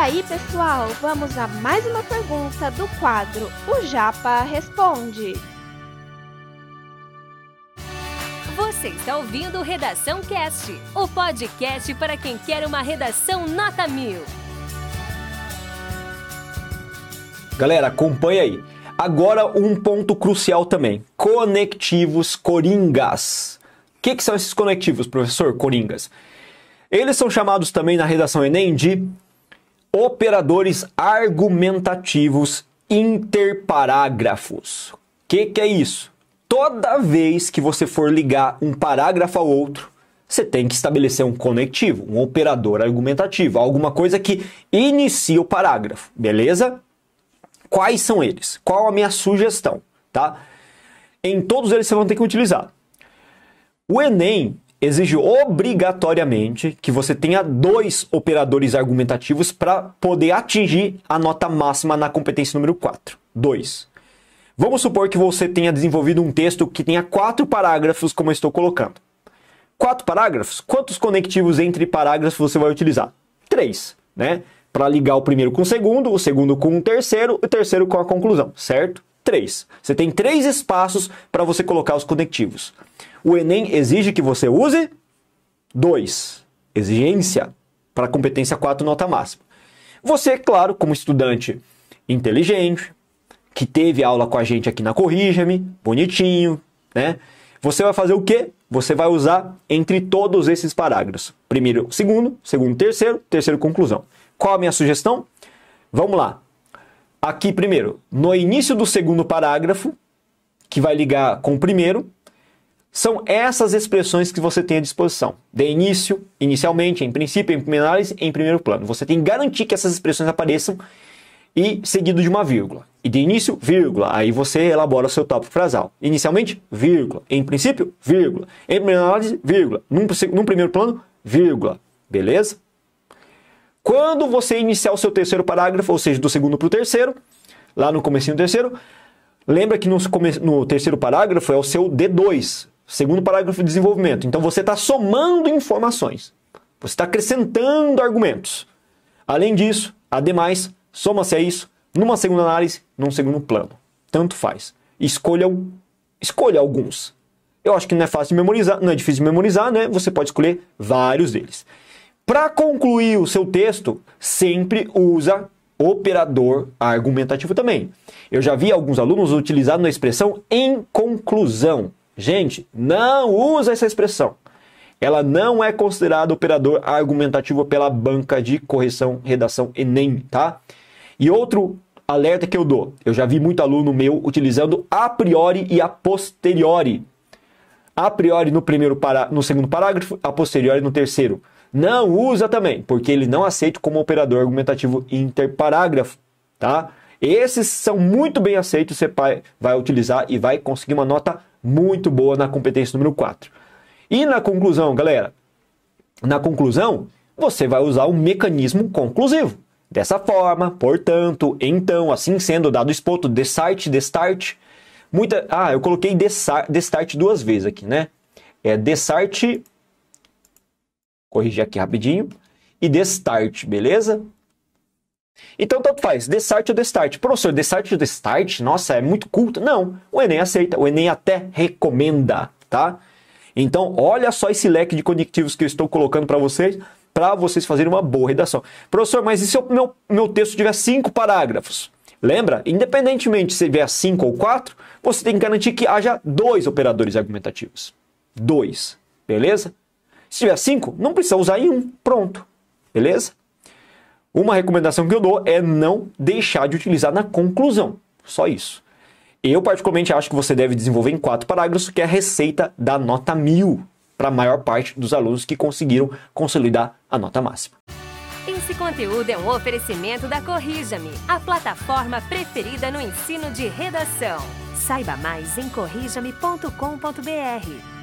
aí, pessoal, vamos a mais uma pergunta do quadro O Japa Responde. Você está ouvindo Redação Cast, o podcast para quem quer uma redação nota mil. Galera, acompanha aí. Agora um ponto crucial também: conectivos coringas. O que, que são esses conectivos, professor Coringas? Eles são chamados também na redação Enem de operadores argumentativos interparágrafos. O que, que é isso? Toda vez que você for ligar um parágrafo ao outro, você tem que estabelecer um conectivo, um operador argumentativo, alguma coisa que inicia o parágrafo, beleza? Quais são eles? Qual a minha sugestão, tá? Em todos eles você vai ter que utilizar. O Enem exige obrigatoriamente que você tenha dois operadores argumentativos para poder atingir a nota máxima na competência número 4. Dois. Vamos supor que você tenha desenvolvido um texto que tenha quatro parágrafos, como eu estou colocando. Quatro parágrafos? Quantos conectivos entre parágrafos você vai utilizar? Três, né? Para ligar o primeiro com o segundo, o segundo com o terceiro, o terceiro com a conclusão, certo? Três. Você tem três espaços para você colocar os conectivos. O Enem exige que você use dois. Exigência para competência 4, nota máxima. Você, claro, como estudante inteligente, que teve aula com a gente aqui na Corrija-me, bonitinho, né? Você vai fazer o quê? Você vai usar entre todos esses parágrafos. Primeiro, segundo, segundo, terceiro, terceiro, conclusão. Qual a minha sugestão? Vamos lá. Aqui, primeiro, no início do segundo parágrafo, que vai ligar com o primeiro, são essas expressões que você tem à disposição. De início, inicialmente, em princípio, em primeira análise, em primeiro plano. Você tem que garantir que essas expressões apareçam e seguido de uma vírgula. E de início, vírgula. Aí você elabora o seu tópico frasal. Inicialmente, vírgula. Em princípio, vírgula. Em primeira análise, vírgula. Num, num primeiro plano, vírgula. Beleza? Quando você iniciar o seu terceiro parágrafo, ou seja, do segundo para o terceiro, lá no comecinho do terceiro, lembra que no, no terceiro parágrafo é o seu D2, segundo parágrafo de desenvolvimento. Então você está somando informações. Você está acrescentando argumentos. Além disso, ademais, Soma-se a isso numa segunda análise, num segundo plano. Tanto faz. Escolha, escolha alguns. Eu acho que não é fácil de memorizar, não é difícil de memorizar, né? Você pode escolher vários deles. Para concluir o seu texto, sempre usa operador argumentativo também. Eu já vi alguns alunos utilizando a expressão em conclusão. Gente, não usa essa expressão ela não é considerada operador argumentativo pela banca de correção redação Enem, tá? E outro alerta que eu dou, eu já vi muito aluno meu utilizando a priori e a posteriori. A priori no primeiro para... no segundo parágrafo, a posteriori no terceiro. Não usa também, porque ele não aceita como operador argumentativo interparágrafo, tá? Esses são muito bem aceitos, você vai utilizar e vai conseguir uma nota muito boa na competência número 4. E na conclusão, galera? Na conclusão, você vai usar o mecanismo conclusivo. Dessa forma, portanto, então, assim sendo, dado exposto, de start, de start. Muita... Ah, eu coloquei de start duas vezes aqui, né? É de start. Corrigir aqui rapidinho. E de start, beleza? Então, tanto faz, de start ou de start. Professor, de start ou de start? Nossa, é muito culto. Não, o Enem aceita, o Enem até recomenda, tá? Então, olha só esse leque de conectivos que eu estou colocando para vocês, para vocês fazerem uma boa redação. Professor, mas e se o meu, meu texto tiver cinco parágrafos? Lembra? Independentemente se tiver cinco ou quatro, você tem que garantir que haja dois operadores argumentativos. Dois. Beleza? Se tiver cinco, não precisa usar em um. Pronto. Beleza? Uma recomendação que eu dou é não deixar de utilizar na conclusão. Só isso. Eu, particularmente, acho que você deve desenvolver em quatro parágrafos, que é a receita da nota mil para a maior parte dos alunos que conseguiram consolidar a nota máxima. Esse conteúdo é um oferecimento da Corrija-me, a plataforma preferida no ensino de redação. Saiba mais em corrijame.com.br.